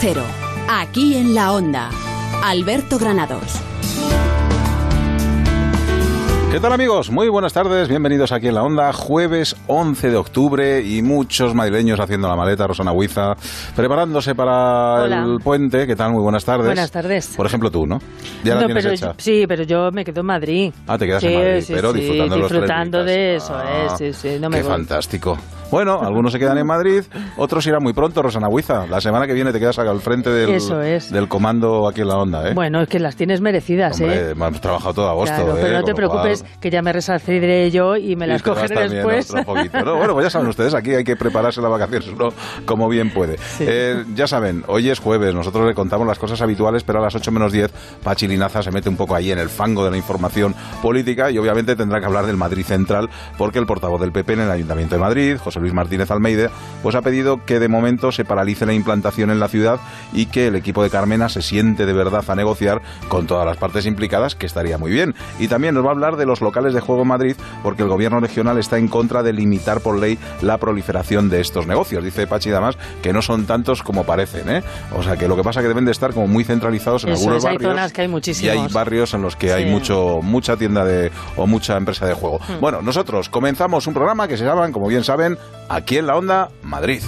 Cero, aquí en la Onda. Alberto Granados. ¿Qué tal amigos? Muy buenas tardes, bienvenidos aquí en la Onda, jueves 11 de octubre y muchos madrileños haciendo la maleta, Rosana Huiza, preparándose para el puente. ¿Qué tal? Muy buenas tardes. Buenas tardes. Por ejemplo tú, ¿no? Ya la tienes pero hecha. sí, pero yo me quedo en Madrid. Ah, te quedas en Madrid, sí, pero sí, disfrutando de los eso, eh, sí, sí, no me Qué voy. fantástico. Bueno, algunos se quedan en Madrid, otros irán muy pronto, Rosana Huiza. La semana que viene te quedas al frente del, Eso es. del comando aquí en la Onda, ¿eh? Bueno, es que las tienes merecidas, Hombre, ¿eh? hemos trabajado todo agosto, Claro, ¿eh? pero no te cual- preocupes, que ya me resarciré yo y me las Y cogeré también después. otro poquito, ¿no? Bueno, pues ya saben ustedes, aquí hay que prepararse las vacaciones uno como bien puede. Eh, ya saben, hoy es jueves, nosotros le contamos las cosas habituales, pero a las 8 menos 10 Pachi Linaza se mete un poco ahí en el fango de la información política y obviamente tendrá que hablar del Madrid Central porque el portavoz del PP en el Ayuntamiento de Madrid, José Luis Martínez Almeida, pues ha pedido que de momento se paralice la implantación en la ciudad y que el equipo de Carmena se siente de verdad a negociar con todas las partes implicadas, que estaría muy bien. Y también nos va a hablar de los locales de juego en Madrid, porque el gobierno regional está en contra de limitar por ley la proliferación de estos negocios. Dice Pachi Damas que no son tantos como parecen, ¿eh? O sea que lo que pasa es que deben de estar como muy centralizados en Eso algunos es, hay barrios. zonas que hay y muchísimos. hay barrios en los que hay mucho mucha tienda de o mucha empresa de juego. Hmm. Bueno, nosotros comenzamos un programa que se llama, como bien saben, aquí en la onda Madrid.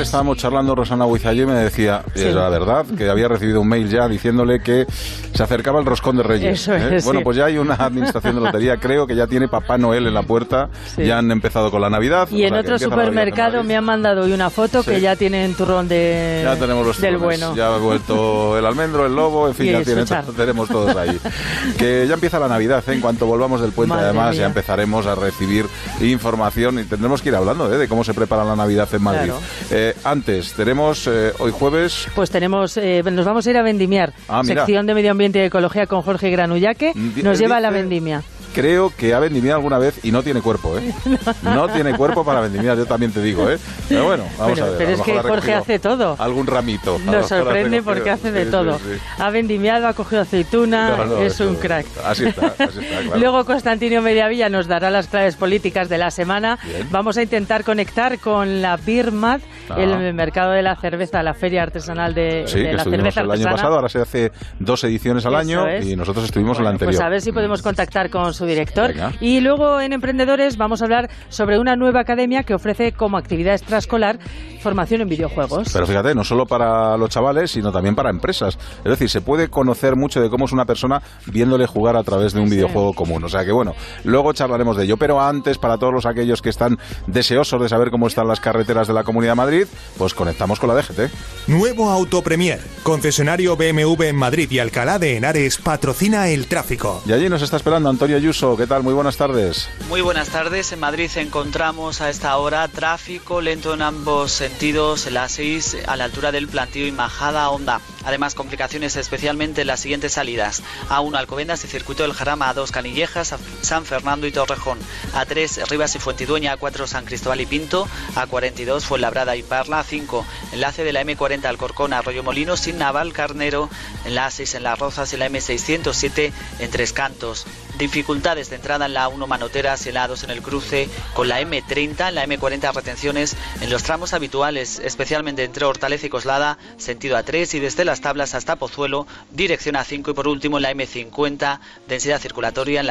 Ayer estábamos charlando Rosana Huizayo y me decía, es la verdad, que había recibido un mail ya diciéndole que se acercaba el roscón de Reyes. Eso ¿eh? es, Bueno, pues ya hay una administración de lotería, creo que ya tiene Papá Noel en la puerta, Sí. ya han empezado con la Navidad. Y en otro supermercado me han mandado hoy una foto que ya tienen turrón de, Ya tenemos los del turrones, bueno. Ya ha vuelto el almendro, el lobo, en fin, Y ya el tiene- suchar. tenemos todos ahí. Que ya empieza la Navidad, ¿eh? en cuanto volvamos del puente, Madre además, mía. ya empezaremos a recibir información y tendremos que ir hablando ¿eh? de cómo se prepara la Navidad en Madrid. Claro. Eh, antes, tenemos eh, hoy jueves. Pues tenemos, eh, nos vamos a ir a vendimiar. Ah. Sección de Medio Ambiente y Ecología con Jorge Granullaque. Di- Nos él lleva a la vendimia. Creo que ha vendimiado alguna vez y no tiene cuerpo, ¿eh? No tiene cuerpo para vendimiar, yo también te digo, ¿eh? Pero bueno, vamos Pero- a ver. pero a es que Jorge hace todo. Algún ramito. Nos sorprende porque hace de Sí, todo. sí. Ha vendimiado, ha cogido aceituna, No, no, es un crack. Así está, así está, claro. Luego Constantino Mediavilla nos dará las claves políticas de la semana. Bien. Vamos a intentar conectar con la Birmad, Ah. el mercado de la cerveza, la feria artesanal de, de que la cerveza el año pasado, ahora se hace dos ediciones al Eso año es. y nosotros estuvimos en la Bueno, anterior. Pues a ver si podemos contactar con su director. Venga. Y luego en Emprendedores vamos a hablar sobre una nueva academia que ofrece como actividad extraescolar formación en videojuegos. Pero fíjate, no solo para los chavales, sino también para empresas. Es decir, se puede conocer mucho de cómo es una persona viéndole jugar a través de un Sí. videojuego común. O sea que bueno, luego charlaremos de ello. Pero antes, para todos los aquellos que están deseosos de saber cómo están las carreteras de la Comunidad de Madrid, pues conectamos con la DGT. Nuevo Autopremier, concesionario BMW en Madrid y Alcalá de Henares, patrocina el tráfico. Y allí nos está esperando Antonio ¿Qué tal? Muy buenas tardes. Muy buenas tardes. En Madrid encontramos a esta hora tráfico lento en ambos sentidos, en la 6 a la altura del plantío y Majada Honda. Además, complicaciones especialmente en las siguientes salidas. A1 Alcobendas y Circuito del Jarama, A2 Canillejas, San Fernando y Torrejón. A3 Rivas y Fuentidueña, A4 San Cristóbal y Pinto, A42 Fuenlabrada y Parla, A5 enlace de la M40 Alcorcón Arroyo Molino sin Naval Carnero, en la A6 en Las Rozas y la M607 en Tres Cantos. Dificultades de entrada en la 1 Manoteras y 2 en el cruce con la M30, en la M40 retenciones en los tramos habituales, especialmente entre Hortaleza y Coslada, sentido A3 y desde las tablas hasta Pozuelo, dirección A5 y por último en la M50, densidad circulatoria en,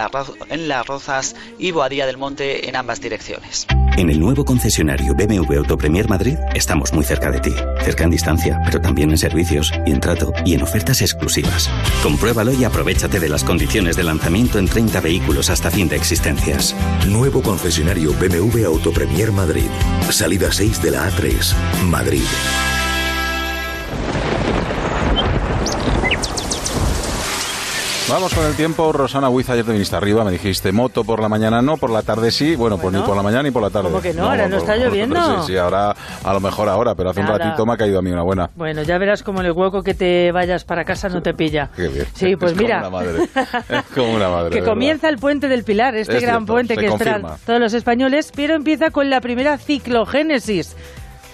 en las Rozas y Boadilla del Monte en ambas direcciones. En el nuevo concesionario BMW Autopremier Madrid estamos muy cerca de ti. Cerca en distancia, pero también en servicios y en trato y en ofertas exclusivas. Compruébalo y aprovechate de las condiciones de lanzamiento en 30 vehículos hasta fin de existencias. Nuevo concesionario BMW Autopremier Madrid. Salida 6 de la A3. Madrid. Vamos con el tiempo. Rosana Huiz, ayer te viniste arriba, me dijiste moto por la mañana no, por la tarde sí. Bueno, pues Bueno. ni por la mañana ni por la tarde. ¿Cómo que no? Ahora no está lloviendo. Sí, sí, ahora a lo mejor ahora, pero hace un Nada. ratito me ha caído a mí una buena. Bueno, ya verás como el hueco que te vayas para casa no te pilla. Qué bien. Sí, pues Es como mira. una madre. Es como una madre, que comienza el puente del Pilar, este Es gran cierto, puente que esperan confirma. todos los españoles, pero empieza con la primera ciclogénesis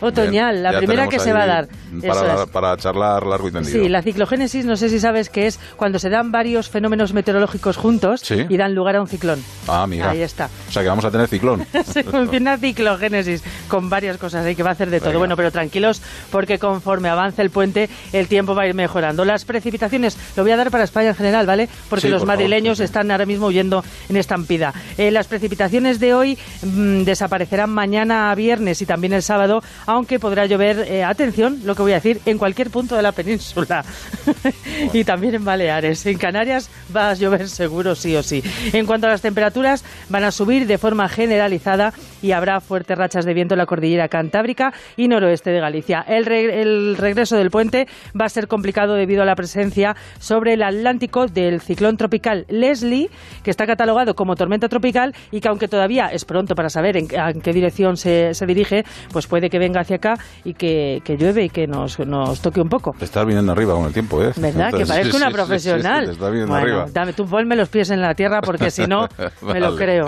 otoñal, Bien, la primera que se va a ahí dar. Para, es. para charlar largo y tendido. Sí, la ciclogénesis, no sé si sabes que es cuando se dan varios fenómenos meteorológicos juntos Sí. y dan lugar a un ciclón. Ah, amiga. Ahí está. O sea que vamos a tener ciclón. Se funciona ciclogénesis con varias cosas, hay que va a hacer de todo. Venga. Bueno, pero tranquilos porque conforme avance el puente el tiempo va a ir mejorando. Las precipitaciones lo voy a dar para España en general, ¿vale? Porque Sí, los por madrileños están ahora mismo huyendo en estampida. Eh, las precipitaciones de hoy mm, desaparecerán mañana a viernes y también el sábado, aunque podrá llover, eh, atención, lo que voy a decir, en cualquier punto de la península y también en Baleares. En Canarias va a llover seguro sí o sí. En cuanto a las temperaturas, van a subir de forma generalizada y habrá fuertes rachas de viento en la cordillera cantábrica y noroeste de Galicia. El, re- el regreso del puente va a ser complicado debido a la presencia sobre el Atlántico del ciclón tropical Leslie, que está catalogado como tormenta tropical y que aunque todavía es pronto para saber en, en qué dirección se, se dirige, pues puede que venga hacia acá y que, que llueve y que nos, nos toque un poco. Te estás viniendo arriba con el tiempo, ¿eh? ¿Verdad? Que Entonces, parezco sí, una sí, sí, sí, profesional. sí, te estás viniendo bueno, arriba. dame, tú ponme los pies en la tierra porque si no, me lo creo.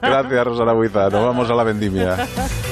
Gracias, Rosana Huiza. Nos vamos a la vendimia.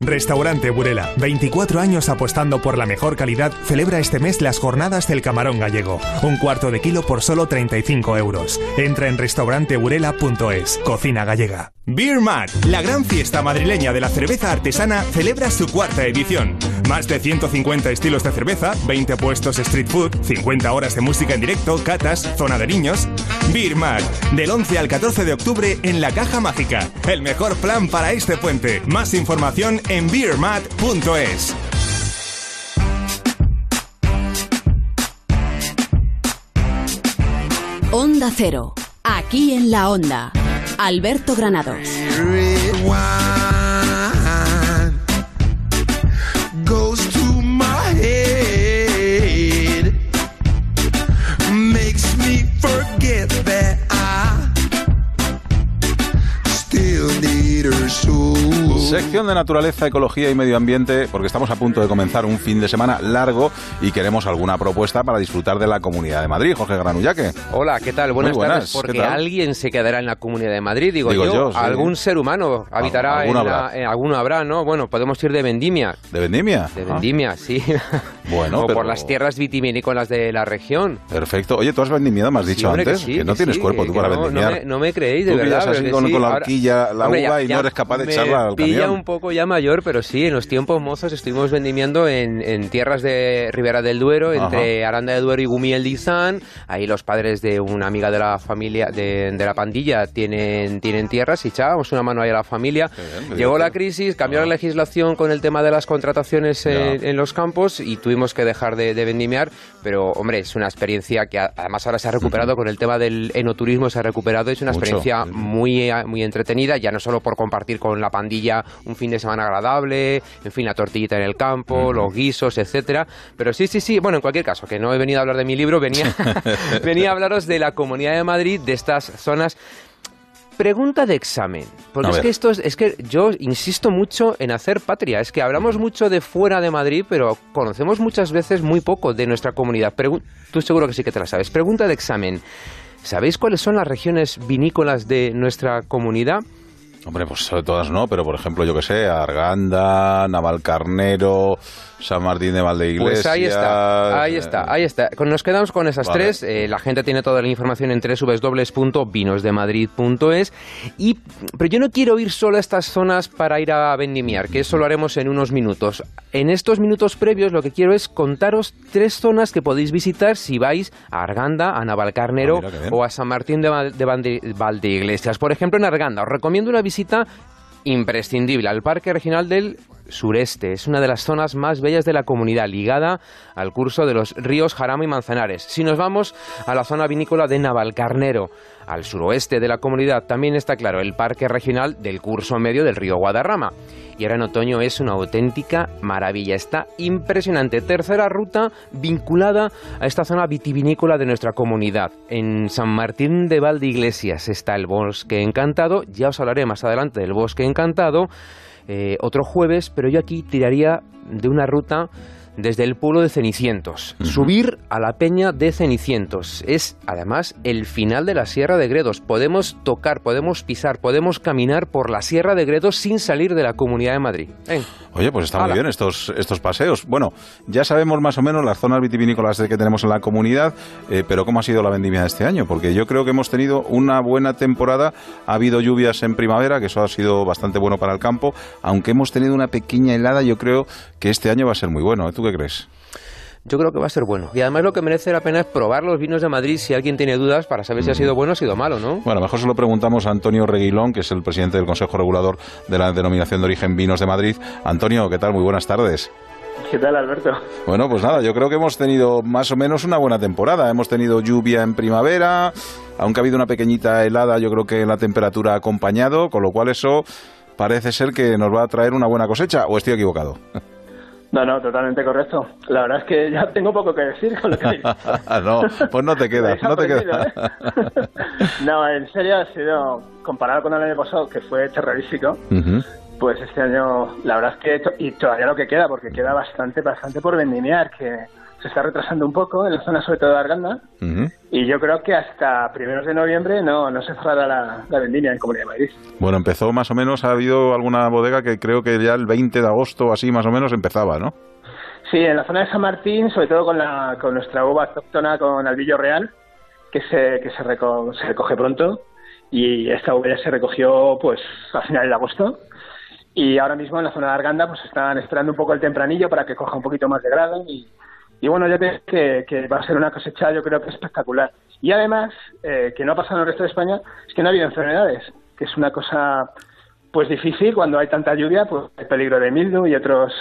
Restaurante Burela, 24 años apostando por la mejor calidad, celebra este mes las jornadas del camarón gallego. Un cuarto de kilo por solo 35 euros. Entra en restauranteburela.es. Cocina gallega. Beer Mat, la gran fiesta madrileña de la cerveza artesana, celebra su cuarta edición. Más de 150 estilos de cerveza, 20 puestos street food, 50 horas de música en directo, catas, zona de niños. Beer Mat, del 11 al 14 de octubre en la Caja Mágica. El mejor plan para este puente. Más información en beermat.es. Onda Cero. Aquí en la Onda. Alberto Granados. Sección de Naturaleza, Ecología y Medio Ambiente, porque estamos a punto de comenzar un fin de semana largo y queremos alguna propuesta para disfrutar de la Comunidad de Madrid. Jorge Granullaque. Hola, ¿qué tal? Buenas, buenas, tardes. Porque alguien se quedará en la Comunidad de Madrid, digo, Digo yo. yo, sí. Algún ser humano habitará alguno en la- eh, alguno habrá, ¿no? Bueno, podemos ir de Vendimia. ¿De Vendimia? De Ajá. Vendimia, sí. Bueno, o pero- por las tierras vitivinícolas de la región. Perfecto. Oye, ¿tú has vendimiado, me has Sí, dicho hombre, que antes? sí, no que tienes sí, cuerpo tú para no, no me- No me, creéis, de Tú verdad. pero así con, sí. con la Ahora- horquilla, la Hombre, ya- uva y ya no eres capaz de echarla al pilla un poco ya mayor, pero sí, en los tiempos mozos estuvimos vendimiando en, en tierras de Ribera del Duero, Ajá. entre Aranda de Duero y Gumiel de Izán. Ahí los padres de una amiga de la familia, de, de la pandilla, tienen, tienen tierras y echábamos una mano ahí a la familia. bien, Llegó la divertido. crisis, cambió la legislación con el tema de las contrataciones en, en los campos y tuvimos que dejar de, de vendimiar, pero hombre, es una experiencia que a- además ahora se ha recuperado con el tema del enoturismo, se ha recuperado, es una Mucho. experiencia muy, muy entretenida, ya no solo por compartir con la pandilla un fin de semana agradable, en fin, la tortillita en el campo, los guisos, etcétera. Pero sí, sí, sí, bueno, en cualquier caso, que no he venido a hablar de mi libro, venía, venía a hablaros de la Comunidad de Madrid, de estas zonas. Pregunta de examen, porque A es ver. que esto es, es que yo insisto mucho en hacer patria, es que hablamos mucho de fuera de Madrid, pero conocemos muchas veces muy poco de nuestra comunidad. Pregu- Tú seguro que sí que te la sabes. Pregunta de examen. ¿Sabéis cuáles son las regiones vinícolas de nuestra comunidad? Hombre, pues todas no, pero por ejemplo, yo que sé, Arganda, Navalcarnero, San Martín de Valdeiglesias. Pues ahí está, ahí está, ahí está. Con- Nos quedamos con esas Vale. tres. Eh, la gente tiene toda la información en www.vinosdemadrid.es. Y, pero yo no quiero ir solo a estas zonas para ir a vendimiar, que eso lo haremos en unos minutos. En estos minutos previos lo que quiero es contaros tres zonas que podéis visitar si vais a Arganda, a Navalcarnero Ah, o a San Martín de, Val- de Valde- Valdeiglesias. Por ejemplo, en Arganda os recomiendo una visita imprescindible al Parque Regional del Sureste. Es una de las zonas más bellas de la comunidad, ligada al curso de los ríos Jarama y Manzanares. Si nos vamos a la zona vinícola de Navalcarnero, al suroeste de la comunidad, también está claro el Parque Regional del curso medio del río Guadarrama. Y ahora en otoño es una auténtica maravilla. Está impresionante. Tercera ruta vinculada a esta zona vitivinícola de nuestra comunidad. En San Martín de Valdeiglesias está el Bosque Encantado. Ya os hablaré más adelante del Bosque Encantado. Eh, otro jueves, pero yo aquí tiraría de una ruta desde el pueblo de Cenicientos. Subir a la peña de Cenicientos. Es además el final de la Sierra de Gredos. Podemos tocar, podemos pisar, podemos caminar por la Sierra de Gredos sin salir de la Comunidad de Madrid. Oye, pues está muy bien estos, estos paseos. Bueno, ya sabemos más o menos las zonas vitivinícolas que tenemos en la comunidad, eh, pero ¿cómo ha sido la vendimia de este año? Porque yo creo que hemos tenido una buena temporada. Ha habido lluvias en primavera, que eso ha sido bastante bueno para el campo. Aunque hemos tenido una pequeña helada, yo creo que este año va a ser muy bueno. ¿eh? ¿Tú qué crees? Yo creo que va a ser bueno. Y además lo que merece la pena es probar los vinos de Madrid si alguien tiene dudas para saber si ha sido bueno o ha sido malo, ¿no? Bueno, mejor se lo preguntamos a Antonio Reguilón, que es el presidente del Consejo Regulador de la Denominación de Origen Vinos de Madrid. Antonio, ¿qué tal? Muy buenas tardes. ¿Qué tal, Alberto? Bueno, pues nada, yo creo que hemos tenido más o menos una buena temporada. Hemos tenido lluvia en primavera, aunque ha habido una pequeñita helada, yo creo que la temperatura ha acompañado, con lo cual eso parece ser que nos va a traer una buena cosecha, o estoy equivocado. No, no, totalmente correcto. La verdad es que ya tengo poco que decir con lo que habéis no, pues no te quedas, no te quedas. ¿eh? No, en serio ha sido, comparado con el año pasado, que fue terrorífico, pues este año, la verdad es que, y todavía lo que queda, porque queda bastante, bastante por vendimiar, que se está retrasando un poco en la zona sobre todo de Arganda, y yo creo que hasta primeros de noviembre no, no se cerrará la, la vendimia en Comunidad de Madrid. Bueno, empezó más o menos, ha habido alguna bodega que creo que ya el 20 de agosto así más o menos empezaba, ¿no? Sí, en la zona de San Martín, sobre todo con, la, con nuestra uva autóctona con albillo real, que se, que se, reco- se recoge pronto. Y esta uva ya se recogió pues a finales de agosto. Y ahora mismo en la zona de Arganda pues están esperando un poco el tempranillo para que coja un poquito más de grado. Y, y bueno, ya te que, que va a ser una cosecha yo creo que espectacular. Y además, eh, que no ha pasado en el resto de España, es que no ha habido enfermedades, que es una cosa pues difícil. Cuando hay tanta lluvia, pues hay peligro de mildew y otros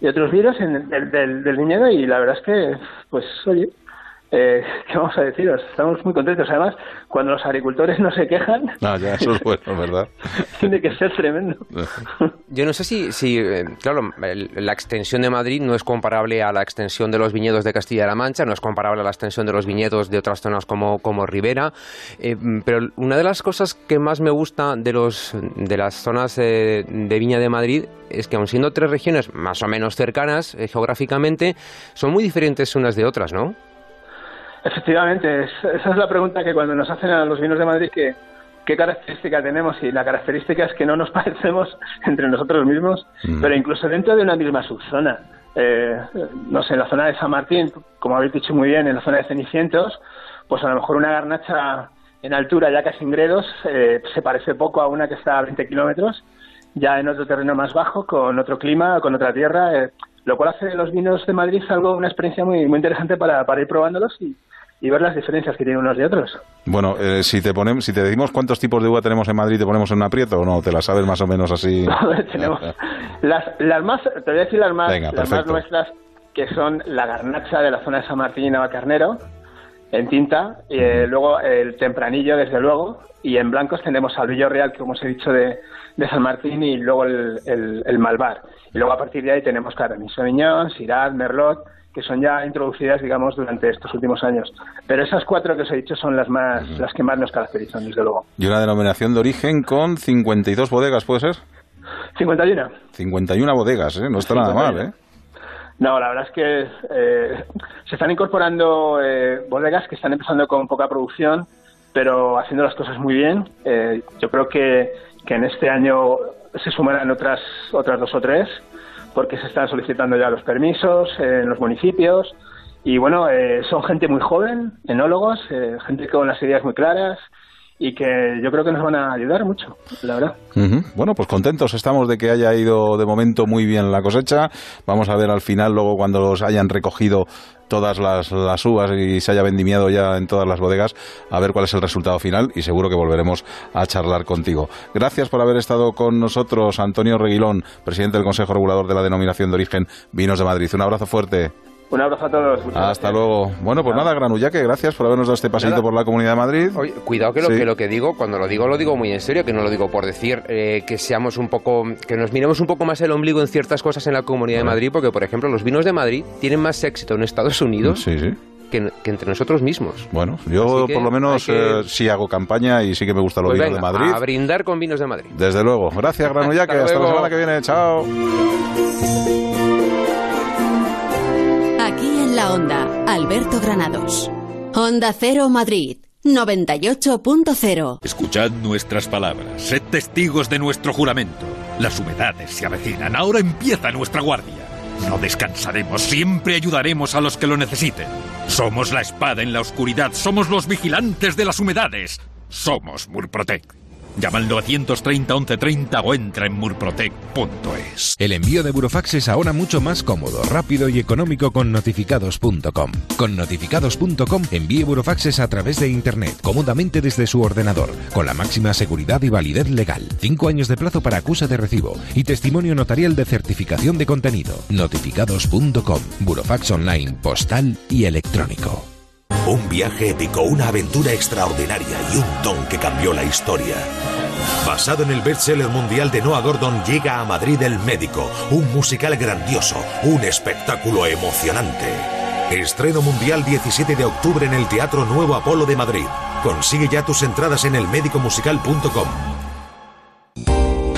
y otros virus en, del, del, del viñedo y la verdad es que, pues, oye, eh, ¿qué vamos a deciros? Estamos muy contentos. Además, cuando los agricultores no se quejan, Ah, ya, eso es bueno, ¿verdad? tiene que ser tremendo. Yo no sé si, si eh, claro, el- la extensión de Madrid no es comparable a la extensión de los viñedos de Castilla-La Mancha, no es comparable a la extensión de los viñedos de otras zonas como, como Ribera, eh, pero una de las cosas que más me gusta de, los, de las zonas eh, de Viña de Madrid es que aun siendo tres regiones más o menos cercanas eh, geográficamente, son muy diferentes unas de otras, ¿no? Efectivamente, es- esa es la pregunta que cuando nos hacen a los vinos de Madrid que qué característica tenemos y la característica es que no nos parecemos entre nosotros mismos, pero incluso dentro de una misma subzona. Eh, no sé, en la zona de San Martín, como habéis dicho muy bien, en la zona de Cenicientos, pues a lo mejor una garnacha en altura ya casi en Gredos eh, se parece poco a una que está a 20 kilómetros, ya en otro terreno más bajo, con otro clima, con otra tierra, eh, lo cual hace de los vinos de Madrid algo, una experiencia muy, muy interesante para, para ir probándolos y, y ver las diferencias que tienen unos de otros. Bueno, eh, si te ponemos, si te decimos cuántos tipos de uva tenemos en Madrid, ¿te ponemos en un aprieto o no? ¿Te la sabes más o menos así? Tenemos las, las más, te voy a decir las más, Venga, las más nuestras, que son la garnacha de la zona de San Martín y Navacarnero, en tinta, y eh, luego el tempranillo, desde luego, y en blancos tenemos al Villo Real, que como os he dicho, de, de San Martín, y luego el, el, el Malvar. Y luego a partir de ahí tenemos, claro, Sauvignon, Syrah, Merlot, que son ya introducidas, digamos, durante estos últimos años. Pero esas cuatro que os he dicho son las más, las que más nos caracterizan, desde luego. Y una denominación de origen con 52 bodegas, ¿puede ser? 51. 51 bodegas, ¿eh? No está nada mal, ¿eh? No, la verdad es que eh, se están incorporando eh, bodegas que están empezando con poca producción, pero haciendo las cosas muy bien. Eh, yo creo que, que en este año se sumarán otras, otras dos o tres, porque se están solicitando ya los permisos en los municipios. Y bueno, eh, son gente muy joven, enólogos, eh, gente con las ideas muy claras y que yo creo que nos van a ayudar mucho, la verdad. Bueno, pues contentos estamos de que haya ido de momento muy bien la cosecha. Vamos a ver al final, luego cuando los hayan recogido todas las uvas y se haya vendimiado ya en todas las bodegas, a ver cuál es el resultado final y seguro que volveremos a charlar contigo. Gracias por haber estado con nosotros, Antonio Reguilón, presidente del Consejo Regulador de la Denominación de Origen Vinos de Madrid. Un abrazo fuerte. Un abrazo a todos. muchas Hasta luego. Bueno, pues nada, Granullaque, gracias por habernos dado este paseito por la Comunidad de Madrid. Oye, cuidado que lo, Sí. que lo que digo, cuando lo digo, lo digo muy en serio, que no lo digo por decir eh, que seamos un poco, que nos miremos un poco más el ombligo en ciertas cosas en la Comunidad de Madrid, porque por ejemplo los vinos de Madrid tienen más éxito en Estados Unidos Sí, sí. que, que entre nosotros mismos. Bueno, yo por lo menos que- eh, sí hago campaña y sí que me gustan los Pues vinos venga, de Madrid. a brindar con vinos de Madrid. Desde luego. Gracias, Granullaque. Hasta Hasta la semana que viene. Chao. Onda, Alberto Granados. Onda Cero Madrid, 98.0. Escuchad nuestras palabras, sed testigos de nuestro juramento. Las humedades se avecinan, ahora empieza nuestra guardia. No descansaremos, siempre ayudaremos a los que lo necesiten. Somos la espada en la oscuridad, somos los vigilantes de las humedades. Somos Murprotec. Llama al 930 1130 o entra en murprotec.es. El envío de Burofax es ahora mucho más cómodo, rápido y económico con notificados.com. Con notificados.com envíe Burofaxes a través de Internet, cómodamente desde su ordenador, con la máxima seguridad y validez legal. Cinco años de plazo para acusa de recibo y testimonio notarial de certificación de contenido. Notificados.com. Burofax online, postal y electrónico. Un viaje épico, una aventura extraordinaria y un don que cambió la historia. Basado en el bestseller mundial de Noah Gordon, llega a Madrid El Médico, un musical grandioso, un espectáculo emocionante. Estreno mundial 17 de octubre en el Teatro Nuevo Apolo de Madrid. Consigue ya tus entradas en elmedicomusical.com.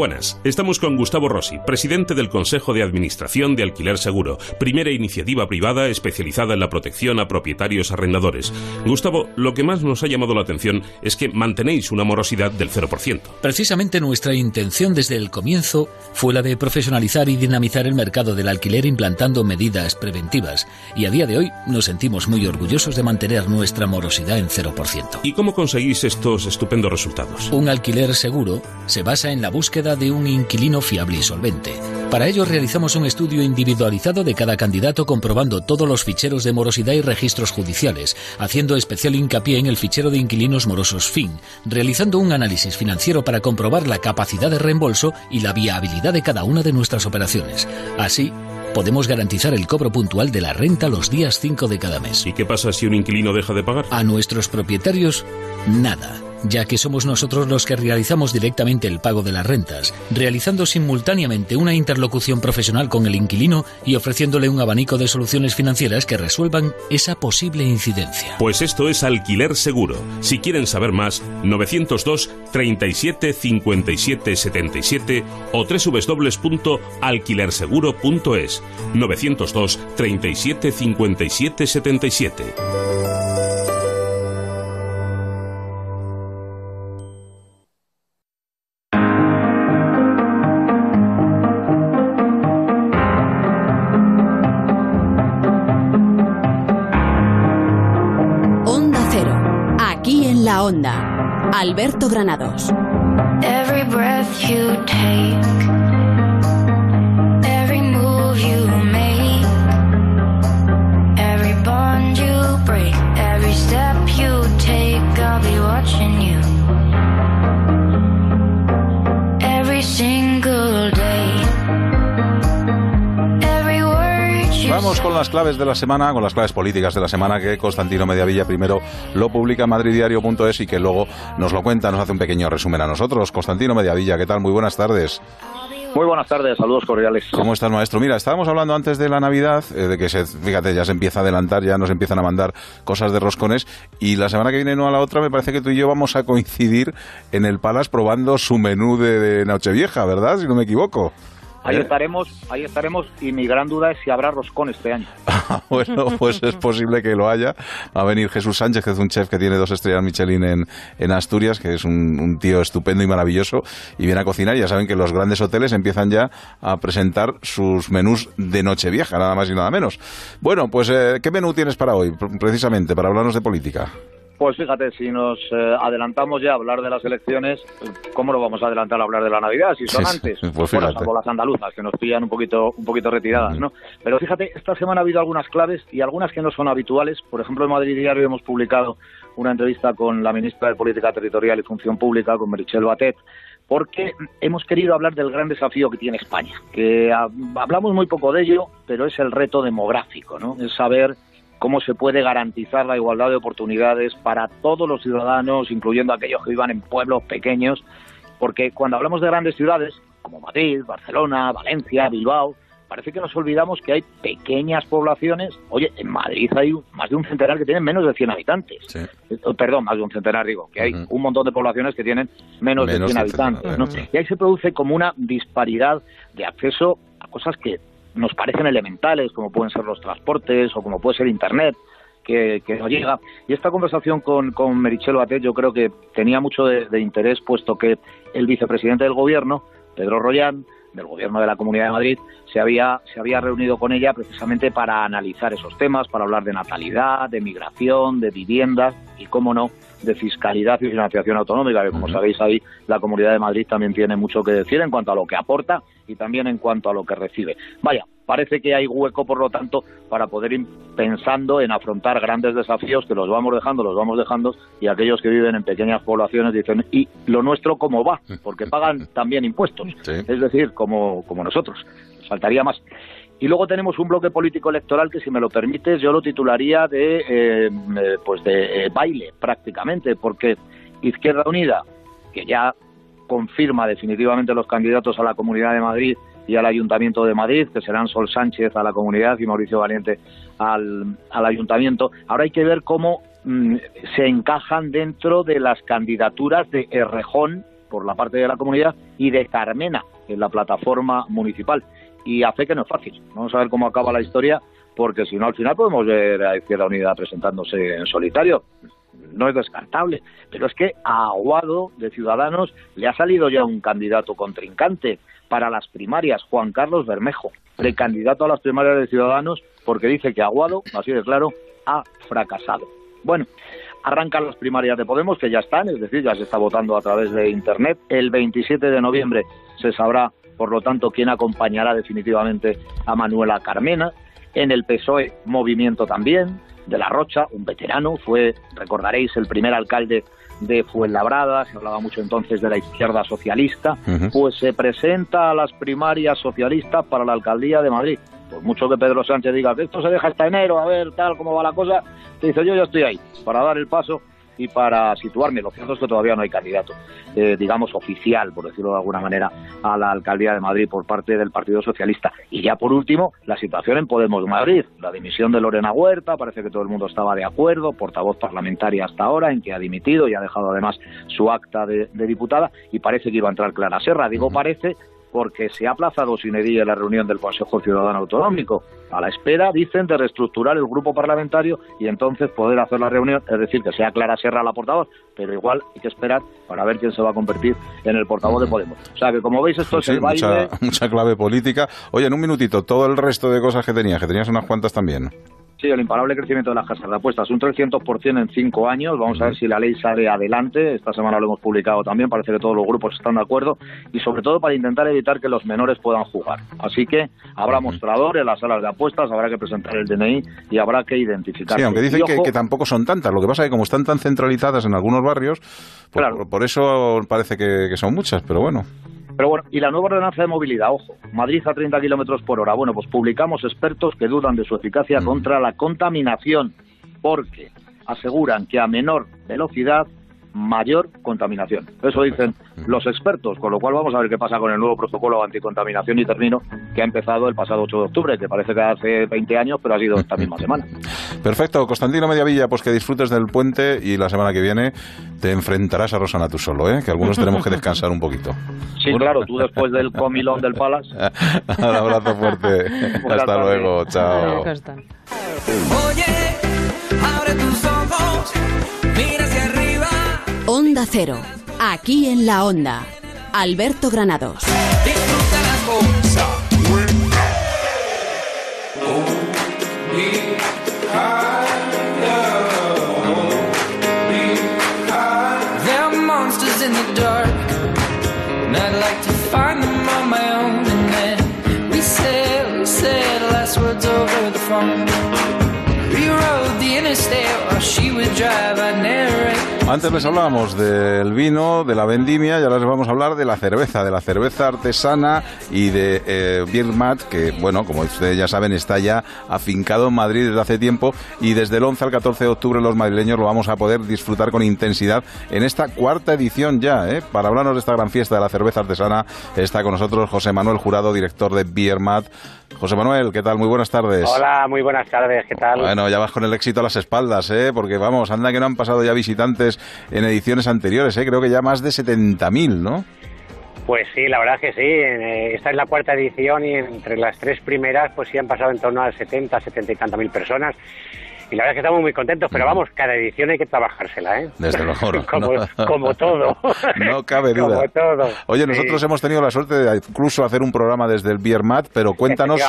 Buenas, estamos con Gustavo Rossi, presidente del Consejo de Administración de Alquiler Seguro, primera iniciativa privada especializada en la protección a propietarios arrendadores. Gustavo, lo que más nos ha llamado la atención es que mantenéis una morosidad del 0%. Precisamente nuestra intención desde el comienzo fue la de profesionalizar y dinamizar el mercado del alquiler implantando medidas preventivas y a día de hoy nos sentimos muy orgullosos de mantener nuestra morosidad en 0%. ¿Y cómo conseguís estos estupendos resultados? Un alquiler seguro se basa en la búsqueda de un inquilino fiable y solvente. Para ello realizamos un estudio individualizado de cada candidato comprobando todos los ficheros de morosidad y registros judiciales, haciendo especial hincapié en el fichero de inquilinos morosos FIN, realizando un análisis financiero para comprobar la capacidad de reembolso y la viabilidad de cada una de nuestras operaciones. Así, podemos garantizar el cobro puntual de la renta los días 5 de cada mes. ¿Y qué pasa si un inquilino deja de pagar? A nuestros propietarios, nada ya que somos nosotros los que realizamos directamente el pago de las rentas, realizando simultáneamente una interlocución profesional con el inquilino y ofreciéndole un abanico de soluciones financieras que resuelvan esa posible incidencia. Pues esto es Alquiler Seguro. Si quieren saber más, 902 37 57 77 o www.alquilerseguro.es 902 37 57 77. Alberto Granados. Every breath you take, Vamos con las claves de la semana, con las claves políticas de la semana que Constantino Mediavilla primero lo publica en madriddiario.es y que luego nos lo cuenta, nos hace un pequeño resumen a nosotros. Constantino Mediavilla, ¿qué tal? Muy buenas tardes. Muy buenas tardes, saludos cordiales. ¿Cómo está el maestro? Mira, estábamos hablando antes de la Navidad, eh, de que se, fíjate, ya se empieza a adelantar, ya nos empiezan a mandar cosas de roscones, y la semana que viene, no a la otra, me parece que tú y yo vamos a coincidir en el Palace probando su menú de, de Nochevieja, ¿verdad? Si no me equivoco. Ahí ¿Eh? estaremos, ahí estaremos y mi gran duda es si habrá roscón este año. bueno, pues es posible que lo haya. Va a venir Jesús Sánchez, que es un chef que tiene dos estrellas Michelin en, en Asturias, que es un, un tío estupendo y maravilloso, y viene a cocinar. Ya saben que los grandes hoteles empiezan ya a presentar sus menús de Nochevieja, nada más y nada menos. Bueno, pues, eh, ¿qué menú tienes para hoy, pr- precisamente, para hablarnos de política? Pues fíjate, si nos eh, adelantamos ya a hablar de las elecciones, ¿cómo lo vamos a adelantar a hablar de la Navidad si son Sí, antes? pues bueno, salvo las andaluzas, que nos pillan un poquito, un poquito retiradas, ¿no? Pero fíjate, esta semana ha habido algunas claves y algunas que no son habituales. Por ejemplo, en Madrid Diario hemos publicado una entrevista con la ministra de Política Territorial y Función Pública, con Merichel Batet, porque hemos querido hablar del gran desafío que tiene España, que hablamos muy poco de ello, pero es el reto demográfico, ¿no? Es saber cómo se puede garantizar la igualdad de oportunidades para todos los ciudadanos, incluyendo aquellos que vivan en pueblos pequeños, porque cuando hablamos de grandes ciudades, como Madrid, Barcelona, Valencia, Bilbao, parece que nos olvidamos que hay pequeñas poblaciones. Oye, en Madrid hay más de un centenar que tienen menos de 100 habitantes. Eh, Perdón, más de un centenar, digo, que hay un montón de poblaciones que tienen menos, Menos de 100 de habitantes. Y ahí se produce como una disparidad de acceso a cosas que nos parecen elementales, como pueden ser los transportes o como puede ser Internet, que, que no llega. Y esta conversación con, con Merichel Batet yo creo que tenía mucho de, de interés, puesto que el vicepresidente del Gobierno, Pedro Rollán, del Gobierno de la Comunidad de Madrid, se había, se había reunido con ella precisamente para analizar esos temas, para hablar de natalidad, de migración, de viviendas y, cómo no, de fiscalidad y financiación autonómica, que como sabéis ahí la Comunidad de Madrid también tiene mucho que decir en cuanto a lo que aporta y también en cuanto a lo que recibe. Vaya, parece que hay hueco, por lo tanto, para poder ir pensando en afrontar grandes desafíos que los vamos dejando, los vamos dejando, y aquellos que viven en pequeñas poblaciones dicen, ¿y lo nuestro cómo va? Porque pagan también impuestos, es decir, como, como nosotros, nos faltaría más. Y luego tenemos un bloque político electoral que, si me lo permites, yo lo titularía de, eh, pues de eh, baile, prácticamente, porque Izquierda Unida, que ya confirma definitivamente los candidatos a la Comunidad de Madrid y al Ayuntamiento de Madrid, que serán Sol Sánchez a la Comunidad y Mauricio Valiente al, Ayuntamiento. Ahora hay que ver cómo mm, se encajan dentro de las candidaturas de Errejón por la parte de la comunidad y de Carmena en la plataforma municipal. Y a fe que no es fácil. Vamos a ver cómo acaba la historia, porque si no, al final podemos ver a Izquierda Unida presentándose en solitario no es descartable, pero es que a Aguado de Ciudadanos le ha salido ya un candidato contrincante para las primarias, Juan Carlos Bermejo, precandidato a las primarias de Ciudadanos, porque dice que Aguado, así de claro, ha fracasado. Bueno, arrancan las primarias de Podemos, que ya están, es decir, ya se está votando a través de Internet. El 27 de noviembre se sabrá, por lo tanto, quién acompañará definitivamente a Manuela Carmena. En el PSOE, movimiento también, de la Rocha, un veterano, fue, recordaréis, el primer alcalde de Fuenlabrada, se hablaba mucho entonces de la izquierda socialista, pues se presenta a las primarias socialistas para la alcaldía de Madrid. Por mucho que Pedro Sánchez diga que esto se deja hasta enero, a ver tal cómo va la cosa, te dice yo ya estoy ahí, para dar el paso y para situarme. Lo cierto es que todavía no hay candidato, eh, digamos, oficial, por decirlo de alguna manera, a la alcaldía de Madrid por parte del Partido Socialista. Y ya por último, la situación en Podemos Madrid. La dimisión de Lorena Huerta, parece que todo el mundo estaba de acuerdo, portavoz parlamentaria hasta ahora, en que ha dimitido y ha dejado además su acta de, de diputada, y parece que iba a entrar Clara Serra. Digo parece porque se ha aplazado sin edil la reunión del Consejo Ciudadano Autonómico, a la espera, dicen, de reestructurar el grupo parlamentario y entonces poder hacer la reunión, es decir, que sea Clara Serra la portavoz, pero igual hay que esperar para ver quién se va a convertir en el portavoz de Podemos. O sea que como veis esto es Sí, el baile... mucha, mucha clave política. Oye, en un minutito, todo el resto de cosas que tenías, que tenías unas cuantas también. Sí, el imparable crecimiento de las casas de apuestas, un 300% en cinco años. Vamos a ver si la ley sale adelante. Esta semana lo hemos publicado también, parece que todos los grupos están de acuerdo. Y sobre todo para intentar evitar que los menores puedan jugar. Así que habrá mostradores en las salas de apuestas, habrá que presentar el DNI y habrá que identificar. Sí, aunque dicen que, que tampoco son tantas. Lo que pasa es que como están tan centralizadas en algunos barrios, pues por, por eso parece que, que son muchas, pero bueno. Pero bueno, y la nueva ordenanza de movilidad, ojo, Madrid a 30 kilómetros por hora. Bueno, pues publicamos expertos que dudan de su eficacia contra la contaminación, porque aseguran que a menor velocidad mayor contaminación. Eso dicen los expertos, con lo cual vamos a ver qué pasa con el nuevo protocolo anticontaminación y termino que ha empezado el pasado 8 de octubre, que parece que hace 20 años, pero ha sido esta misma semana. Perfecto, Constantino Mediavilla, pues que disfrutes del puente y la semana que viene te enfrentarás a Rosana tú solo, ¿eh? que algunos tenemos que descansar un poquito. Sí, claro, tú después del comilón del Palace. Un abrazo fuerte. Hasta luego, chao. Abre tus ojos, mira hacia arriba. Onda Cero. Aquí en la Onda. Alberto Granados. Disfruta I'd like to find them on my own. And then we said, we said last words over the phone. Rewrote the interstate while she would drive. I narrate. Antes les hablábamos del vino, de la vendimia, y ahora les vamos a hablar de la cerveza, de la cerveza artesana y de eh, Beer Mat, que, bueno, como ustedes ya saben, está ya afincado en Madrid desde hace tiempo y desde el 11 al 14 de octubre los madrileños lo vamos a poder disfrutar con intensidad en esta cuarta edición ya. ¿eh? Para hablarnos de esta gran fiesta de la cerveza artesana está con nosotros José Manuel Jurado, director de Beer Mat. José Manuel, ¿qué tal? Muy buenas tardes. Hola, muy buenas tardes, ¿qué tal? Bueno, ya vas con el éxito a las espaldas, ¿eh? Porque vamos, anda que no han pasado ya visitantes en ediciones anteriores, ¿eh? Creo que ya más de 70.000, ¿no? Pues sí, la verdad que sí. eh, Esta es la cuarta edición y entre las tres primeras pues sí han pasado en torno a 70, 70 y tantas mil personas. Y la verdad es que estamos muy contentos, pero vamos, cada edición hay que trabajársela, ¿eh? Desde luego. como, no. como todo. No cabe duda. Como todo. Oye, Sí. nosotros hemos tenido la suerte de incluso hacer un programa desde el Beer Mat, pero cuéntanos,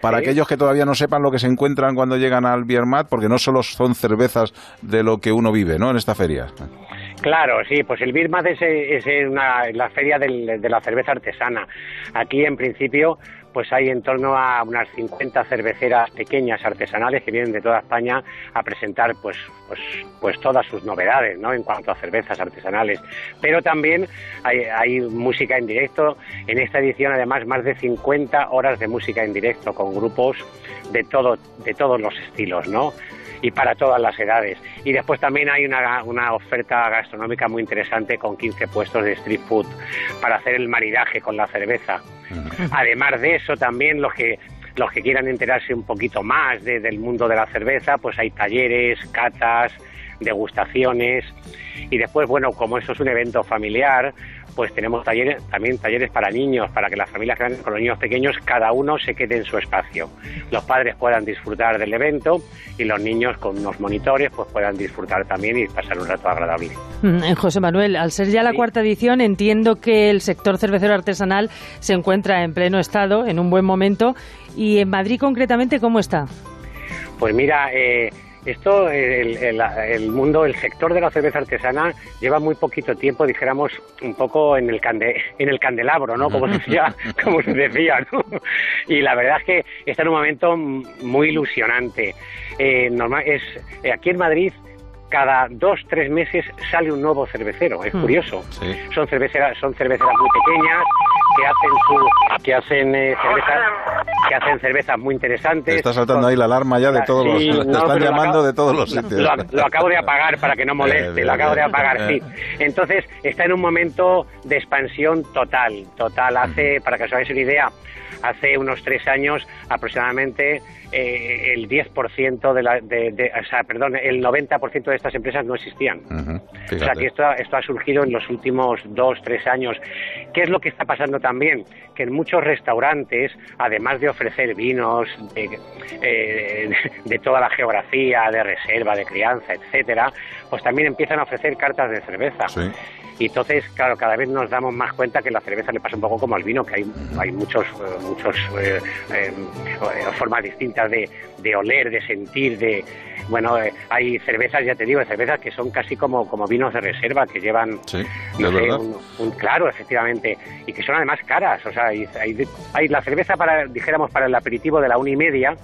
para sí. aquellos que todavía no sepan lo que se encuentran cuando llegan al Beer Mat, porque no solo son cervezas de lo que uno vive, ¿no? En esta feria. Claro, sí, pues el Birmat es, es una, la feria del- de la cerveza artesana. Aquí, en principio, pues hay en torno a unas 50 cerveceras pequeñas artesanales que vienen de toda España a presentar pues, pues, pues todas sus novedades ¿no? en cuanto a cervezas artesanales. Pero también hay, música en directo. En esta edición, además, más de 50 horas de música en directo con grupos de, todo, de todos los estilos, ¿no? y para todas las edades. Y después también hay una, una oferta gastronómica muy interesante con 15 puestos de street food para hacer el maridaje con la cerveza. Además de eso, también los que los que quieran enterarse un poquito más de- del mundo de la cerveza, pues hay talleres, catas, degustaciones. Y después, bueno, como eso es un evento familiar, pues tenemos talleres, también talleres para niños, para que las familias van con los niños pequeños, cada uno se quede en su espacio. Los padres puedan disfrutar del evento y los niños con unos monitores pues puedan disfrutar también y pasar un rato agradable. Mm, eh, José Manuel, al ser ya la cuarta edición, entiendo que el sector cervecero artesanal se encuentra en pleno estado, en un buen momento. ¿Y en Madrid concretamente cómo está? Pues mira, eh, esto, el, el- el mundo, el sector de la cerveza artesana lleva muy poquito tiempo, dijéramos, un poco en el, cande, en el candelabro, ¿no? Como se decía, como se decía, ¿no? Y la verdad es que está en un momento muy ilusionante. Eh, normal, es, eh, aquí en Madrid, cada dos, tres meses sale un nuevo cervecero, es Mm. curioso. Son cerveceras, son cerveceras muy pequeñas que hacen su, que hacen eh, cervezas, que hacen cervezas muy interesantes. Está saltando ahí la alarma ya de todos Sí, los... Te no, están llamando acabo- de todos los lo- sitios. Lo, lo acabo de apagar para que no moleste, bien, lo acabo de bien. apagar, sí. Eh. Entonces, está en un momento de expansión total, total. Hace, para que os hagáis una idea, hace unos tres años aproximadamente eh, el 10% de la, de, de- o sea, perdón, el 90% de estas empresas no existían. O sea que esto, esto ha surgido en los últimos dos, tres años. ¿Qué es lo que está pasando también? Que en muchos restaurantes, además de ofrecer vinos de, eh, de toda la geografía, de reserva, de crianza, etcétera, pues también empiezan a ofrecer cartas de cerveza. Y entonces, claro, cada vez nos damos más cuenta que la cerveza le pasa un poco como al vino, que hay, hay muchos, eh, muchos eh, eh, formas distintas de, de oler, de sentir, de bueno, eh, hay cervezas, ya te digo, cervezas que son casi como, como vinos de reserva, que llevan, Sí, no sé, un, un- claro, efectivamente, y que son además caras. O sea, hay, hay, hay la cerveza para, dijéramos, para el aperitivo de la una y media,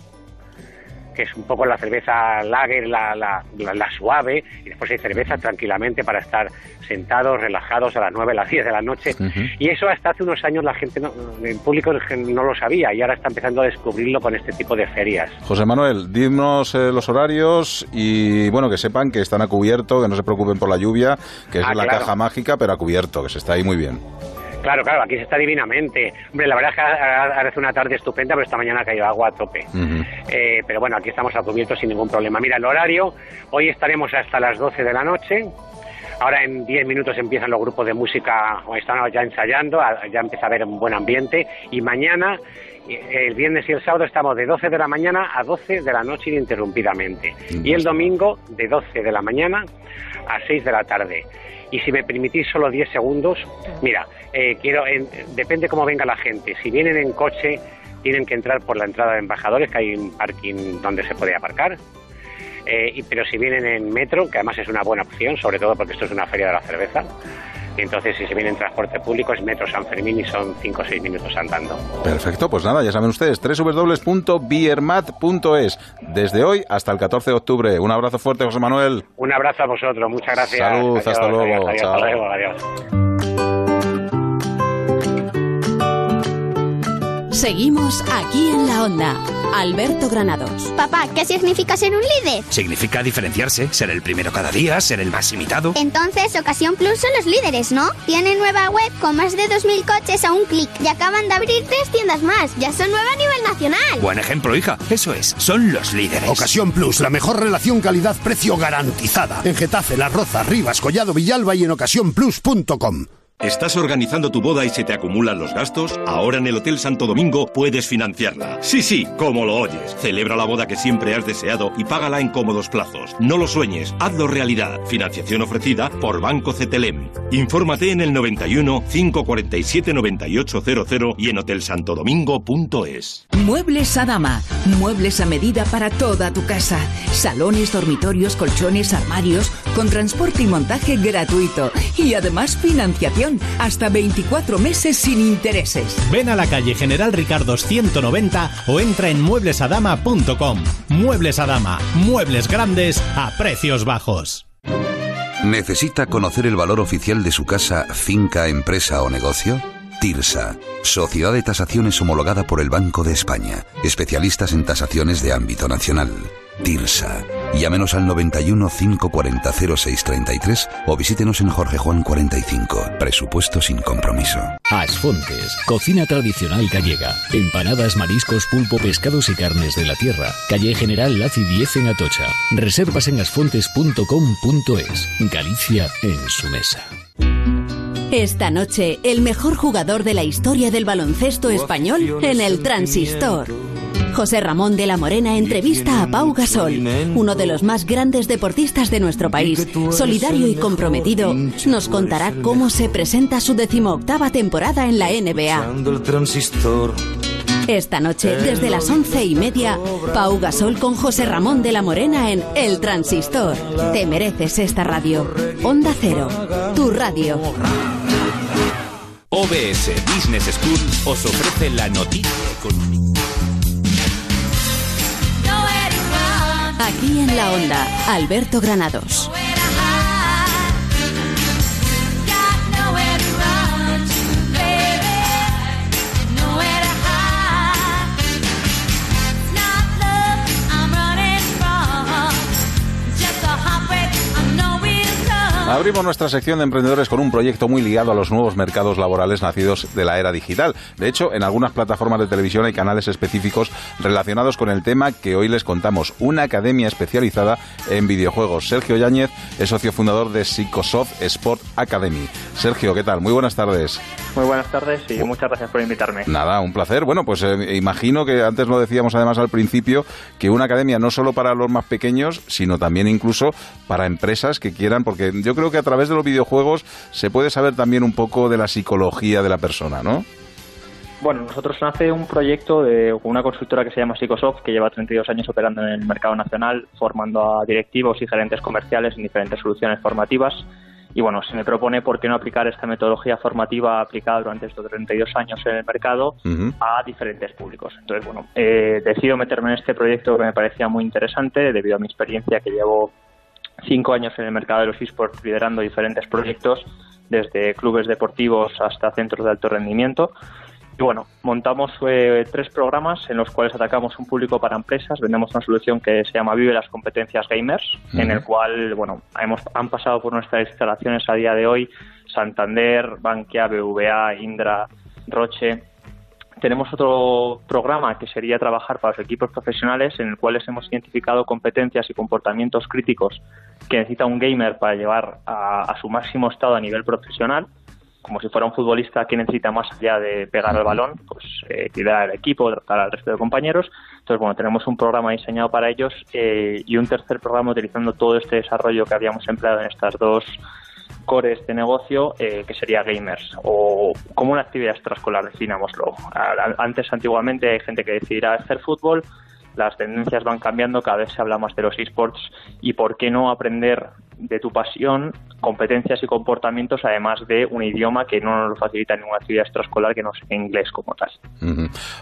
que es un poco la cerveza lager, la, la, la, la suave, y después hay cerveza tranquilamente para estar sentados, relajados a las 9, a las 10 de la noche. Y eso hasta hace unos años la gente, no, el público no lo sabía y ahora está empezando a descubrirlo con este tipo de ferias. José Manuel, dinos eh, los horarios y bueno, que sepan que están a cubierto, que no se preocupen por la lluvia, que es Ah, la claro. caja mágica, pero a cubierto, que se está ahí muy bien. Claro, claro, aquí se está divinamente. Hombre, la verdad es que ha- hace una tarde estupenda, pero esta mañana ha caído agua a tope. Eh, pero bueno, aquí estamos a cubierto sin ningún problema. Mira, el horario, hoy estaremos hasta las 12 de la noche. Ahora en 10 minutos empiezan los grupos de música, o están ya ensayando, ya empieza a haber un buen ambiente. Y mañana, el viernes y el sábado, estamos de 12 de la mañana a 12 de la noche ininterrumpidamente. Y el domingo, de 12 de la mañana a 6 de la tarde. Y si me permitís solo 10 segundos, mira, eh, quiero, en- depende cómo venga la gente. Si vienen en coche, tienen que entrar por la entrada de embajadores, que hay un parking donde se puede aparcar. Eh, y- pero si vienen en metro, que además es una buena opción, sobre todo porque esto es una feria de la cerveza, y entonces si se viene en transporte público es metro San Fermín y son 5 o 6 minutos andando. Perfecto, pues nada, ya saben ustedes, www.biermat.es. Desde hoy hasta el 14 de octubre. Un abrazo fuerte, José Manuel. Un abrazo a vosotros, muchas gracias. Salud, Adiós, hasta luego, adiós, adiós, chao. hasta luego, adiós. Seguimos aquí en la onda. Alberto Granados. Papá, ¿qué significa ser un líder? Significa diferenciarse, ser el primero cada día, ser el más imitado. Entonces, Ocasión Plus son los líderes, ¿no? Tienen nueva web con más de 2.000 coches a un clic y acaban de abrir tres tiendas más. Ya son nueva a nivel nacional. Buen ejemplo, hija. Eso es, son los líderes. Ocasión Plus, la mejor relación calidad-precio garantizada. En Getafe, Las Rozas, Rivas, Collado Villalba y en ocasiónplus.com. ¿Estás organizando tu boda y se te acumulan los gastos? Ahora en el Hotel Santo Domingo puedes financiarla. Sí, sí, como lo oyes. Celebra la boda que siempre has deseado y págala en cómodos plazos. No lo sueñes, hazlo realidad. Financiación ofrecida por Banco CTLM. Infórmate en el 91 547 9800 y en hotelsantodomingo.es. Muebles Adama. Muebles a medida para toda tu casa. Salones, dormitorios, colchones, armarios, con transporte y montaje gratuito. Y además financiación hasta 24 meses sin intereses. Ven a la calle General Ricardo 190 o entra en mueblesadama.com. Muebles Adama, muebles grandes a precios bajos. ¿Necesita conocer el valor oficial de su casa, finca, empresa o negocio? TIRSA, Sociedad de Tasaciones homologada por el Banco de España, especialistas en tasaciones de ámbito nacional. TIRSA. Llámenos al 91 540 0633 o visítenos en Jorge Juan 45. Presupuesto sin compromiso. Asfontes, cocina tradicional gallega. Empanadas, mariscos, pulpo, pescados y carnes de la tierra. Calle General Laci 10 en Atocha. Reservas en asfontes.com.es. Galicia en su mesa. Esta noche, el mejor jugador de la historia del baloncesto español en el Transistor. José Ramón de la Morena entrevista a Pau Gasol, uno de los más grandes deportistas de nuestro país. Solidario y comprometido, nos contará cómo se presenta su decimoctava temporada en la NBA. Esta noche, desde las once y media, Pau Gasol con José Ramón de la Morena en El Transistor. Te mereces esta radio. Onda Cero, tu radio. OBS Business School os ofrece la noticia económica. Aquí en la onda, Alberto Granados. Abrimos nuestra sección de emprendedores con un proyecto muy ligado a los nuevos mercados laborales nacidos de la era digital. De hecho, en algunas plataformas de televisión hay canales específicos relacionados con el tema que hoy les contamos. Una academia especializada en videojuegos. Sergio Yáñez es socio fundador de Psicosoft Sport Academy. Sergio, ¿qué tal? Muy buenas tardes. Muy buenas tardes y muchas gracias por invitarme. Nada, un placer. Bueno, pues eh, imagino que antes lo decíamos además al principio, que una academia no solo para los más pequeños, sino también incluso para empresas que quieran, porque yo creo que a través de los videojuegos se puede saber también un poco de la psicología de la persona, ¿no? Bueno, nosotros nace un proyecto de una consultora que se llama Psicosoft, que lleva 32 años operando en el mercado nacional, formando a directivos y gerentes comerciales en diferentes soluciones formativas. y bueno, se me propone por qué no aplicar esta metodología formativa aplicada durante estos 32 años en el mercado a diferentes públicos. Entonces, bueno, eh, decido meterme en este proyecto que me parecía muy interesante debido a mi experiencia que llevo cinco años en el mercado de los esports liderando diferentes proyectos desde clubes deportivos hasta centros de alto rendimiento. Y bueno, montamos eh, tres programas en los cuales atacamos un público para empresas. Vendemos una solución que se llama Vive las competencias gamers, en el cual, bueno, hemos, han pasado por nuestras instalaciones a día de hoy Santander, Bankia, BVA, Indra, Roche. Tenemos otro programa que sería trabajar para los equipos profesionales en el cual hemos identificado competencias y comportamientos críticos que necesita un gamer para llevar a, su máximo estado a nivel profesional como si fuera un futbolista que necesita más allá de pegar el balón, pues eh, cuidar al equipo, tratar al resto de compañeros. Entonces, bueno, tenemos un programa diseñado para ellos eh, y un tercer programa utilizando todo este desarrollo que habíamos empleado en estas dos cores de negocio, eh, que sería gamers, o como una actividad extraescolar, definámoslo. Antes, antiguamente, hay gente que decidirá hacer fútbol, las tendencias van cambiando, cada vez se habla más de los esports y por qué no aprender de tu pasión competencias y comportamientos además de un idioma que no nos facilita ninguna actividad extraescolar que no sea inglés como tal.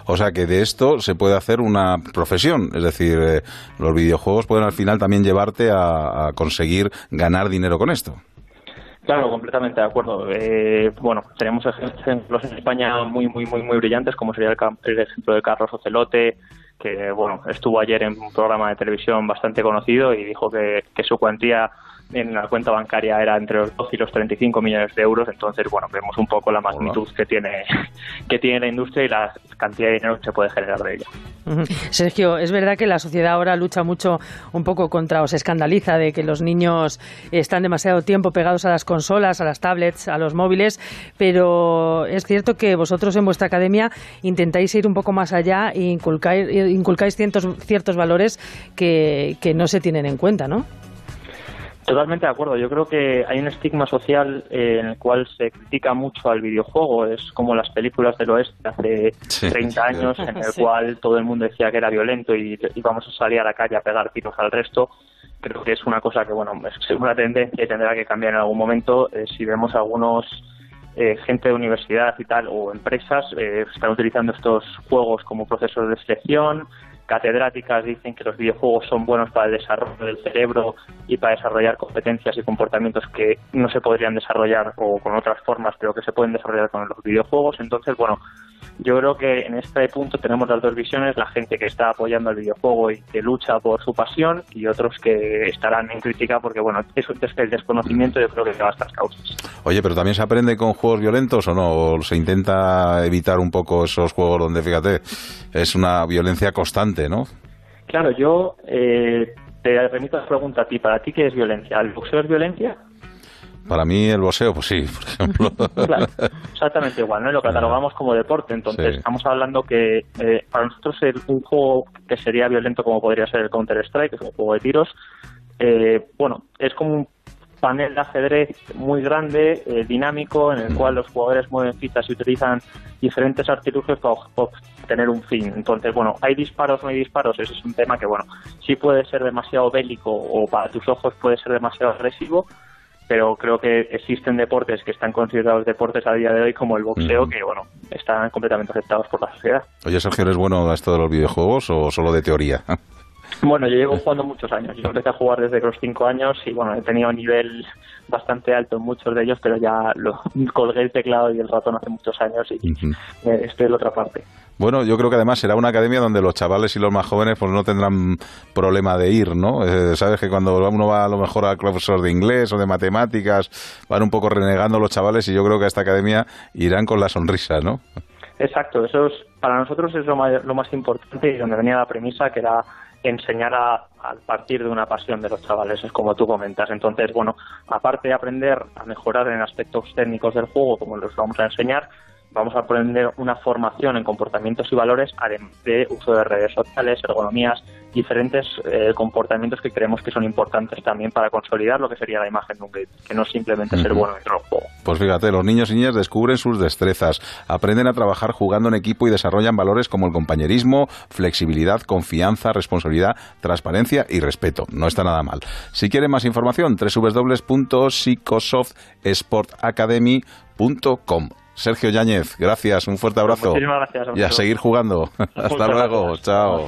O sea que de esto se puede hacer una profesión, es decir, eh, los videojuegos pueden al final también llevarte a, conseguir ganar dinero con esto. Claro, completamente de acuerdo. Eh, bueno, tenemos ejemplos en España muy, muy, muy, muy brillantes, como sería el, ejemplo de Carlos Ocelote, que bueno, estuvo ayer en un programa de televisión bastante conocido y dijo que, su cuantía en la cuenta bancaria era entre los 12 y los 35 millones de euros, entonces bueno, vemos un poco la magnitud que tiene que tiene la industria y la cantidad de dinero que se puede generar de ella. Sergio, es verdad que la sociedad ahora lucha mucho un poco contra o se escandaliza de que los niños están demasiado tiempo pegados a las consolas, a las tablets, a los móviles, pero es cierto que vosotros en vuestra academia intentáis ir un poco más allá e inculcáis, inculcáis ciertos, ciertos valores que, que no se tienen en cuenta, ¿no? Totalmente de acuerdo. Yo creo que hay un estigma social eh, en el cual se critica mucho al videojuego. Es como las películas del oeste hace 30 años, en el cual todo el mundo decía que era violento y íbamos a salir a la calle a pegar tiros al resto. Creo que es una cosa que, bueno, es una tendencia y tendrá que cambiar en algún momento. Eh, si vemos algunos eh, gente de universidad y tal, o empresas, están utilizando estos juegos como procesos de selección, catedráticas dicen que los videojuegos son buenos para el desarrollo del cerebro y para desarrollar competencias y comportamientos que no se podrían desarrollar o con otras formas, pero que se pueden desarrollar con los videojuegos. Entonces, bueno, yo creo que en este punto tenemos las dos visiones, la gente que está apoyando el videojuego y que lucha por su pasión y otros que estarán en crítica porque, bueno, eso es el desconocimiento yo creo que lleva a estas causas. Oye, pero también se aprende con juegos violentos o no, o se intenta evitar un poco esos juegos donde, fíjate, es una violencia constante, ¿no? Claro, yo eh, te remito a la pregunta a ti, ¿para ti qué es violencia? ¿El boxeo es violencia? Para mí el boxeo, pues sí, por ejemplo. exactamente igual, ¿no? Lo catalogamos como deporte, entonces estamos hablando que eh, para nosotros el, un juego que sería violento como podría ser el Counter-Strike, que es un juego de tiros, eh, bueno, es como un panel de ajedrez muy grande, eh, dinámico, en el cual los jugadores mueven fichas y utilizan diferentes artilugios para obtener un fin. Entonces, bueno, hay disparos no hay disparos, ese es un tema que, bueno, sí puede ser demasiado bélico o para tus ojos puede ser demasiado agresivo, pero creo que existen deportes que están considerados deportes a día de hoy como el boxeo, que bueno, están completamente aceptados por la sociedad. Oye, Sergio, ¿eres bueno a esto de los videojuegos o solo de teoría? Bueno, yo llevo jugando muchos años. Yo empecé a jugar desde los cinco años y bueno, he tenido un nivel bastante alto en muchos de ellos, pero ya lo colgué el teclado y el ratón hace muchos años y estoy en la otra parte. Bueno, yo creo que además será una academia donde los chavales y los más jóvenes pues no tendrán problema de ir, ¿no? Eh, Sabes que cuando uno va a lo mejor a profesor de inglés o de matemáticas, van un poco renegando los chavales y yo creo que a esta academia irán con la sonrisa, ¿no? Exacto, eso es, para nosotros es lo más, lo más importante y donde venía la premisa que era enseñar a, partir de una pasión de los chavales, es como tú comentas. Entonces, bueno, aparte de aprender a mejorar en aspectos técnicos del juego, como los vamos a enseñar, vamos a aprender una formación en comportamientos y valores, además de uso de redes sociales, ergonomías, diferentes eh, comportamientos que creemos que son importantes también para consolidar lo que sería la imagen de un gamer, que no simplemente ser bueno dentro del juego. Pues fíjate, los niños y niñas descubren sus destrezas, aprenden a trabajar jugando en equipo y desarrollan valores como el compañerismo, flexibilidad, confianza, responsabilidad, transparencia y respeto. No está nada mal. Si quieren más información, www.psicosoftsportacademy.com. Sergio Yáñez, gracias, un fuerte abrazo. Muchísimas gracias, Y a seguir jugando. Hasta Muchas luego, gracias. chao.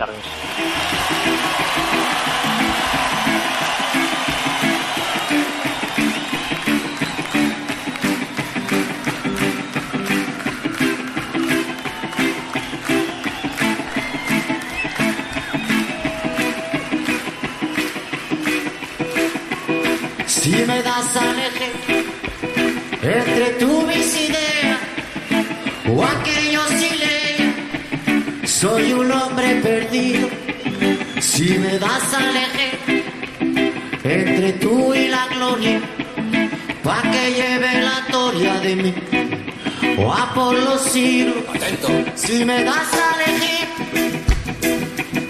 Si me das a elegir entre tu idea o aquello sin ley, soy un hombre perdido. Si me das a elegir entre tú y la gloria, pa' que lleve la toria de mí o a por los siglos. Si me das a elegir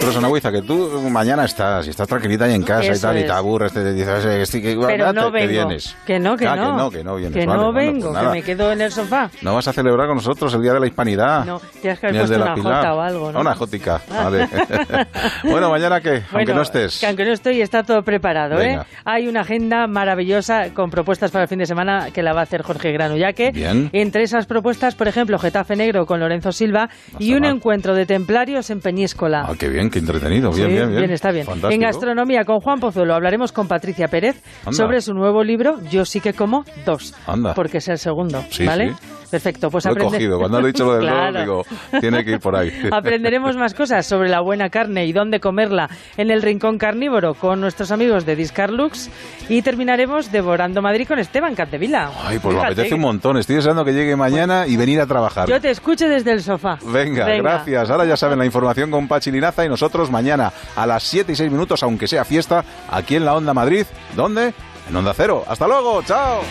Pero Sonagüiza, que tú mañana estás y estás tranquilita ahí en casa y Eso tal, y es. te aburres, te dices, "Eh, que, Pero no te- que vengo. vienes. Que no, que Ah, no. que no, que no vienes. Que Vale, no bueno, vengo, pues que me quedo en el sofá. No vas a celebrar con nosotros el Día de la Hispanidad. No, tienes que haber puesto una Pilar. jota o algo, ¿no? Una jótica, vale. bueno, mañana aunque Bueno, no estés. Que aunque no estoy, está todo preparado, ¿eh? Hay una agenda maravillosa con propuestas para el fin de semana que la va a hacer Jorge Granullaque. Bien. Entre esas propuestas, por ejemplo, Getafe Negro con Lorenzo Silva y un mal. encuentro de templarios en Peñíscola. Ah, qué bien, qué entretenido. Bien, Sí, bien, bien. está bien. Fantástico. En gastronomía con Juan Pozuelo hablaremos con Patricia Pérez Anda. sobre su nuevo libro Yo sí que como dos, Anda. porque es el segundo, Sí, ¿vale? sí. Perfecto, pues Lo he aprende- cogido. Cuando has dicho lo del Claro. digo, tiene que ir por ahí. Aprenderemos más cosas sobre la buena carne y dónde comerla en el rincón carnívoro con nuestros amigos de Discarlux y terminaremos devorando Madrid con Esteban Cantevila. Ay, pues me apetece un montón. Estoy deseando que llegue mañana y venir a trabajar. Yo te escucho desde el sofá. Venga, gracias. Ahora ya saben la información con Pachi Linaza y nosotros mañana a las 7 y 6 minutos, aunque sea fiesta, aquí en la Onda Madrid. ¿Dónde? En Onda Cero. Hasta luego. Chao.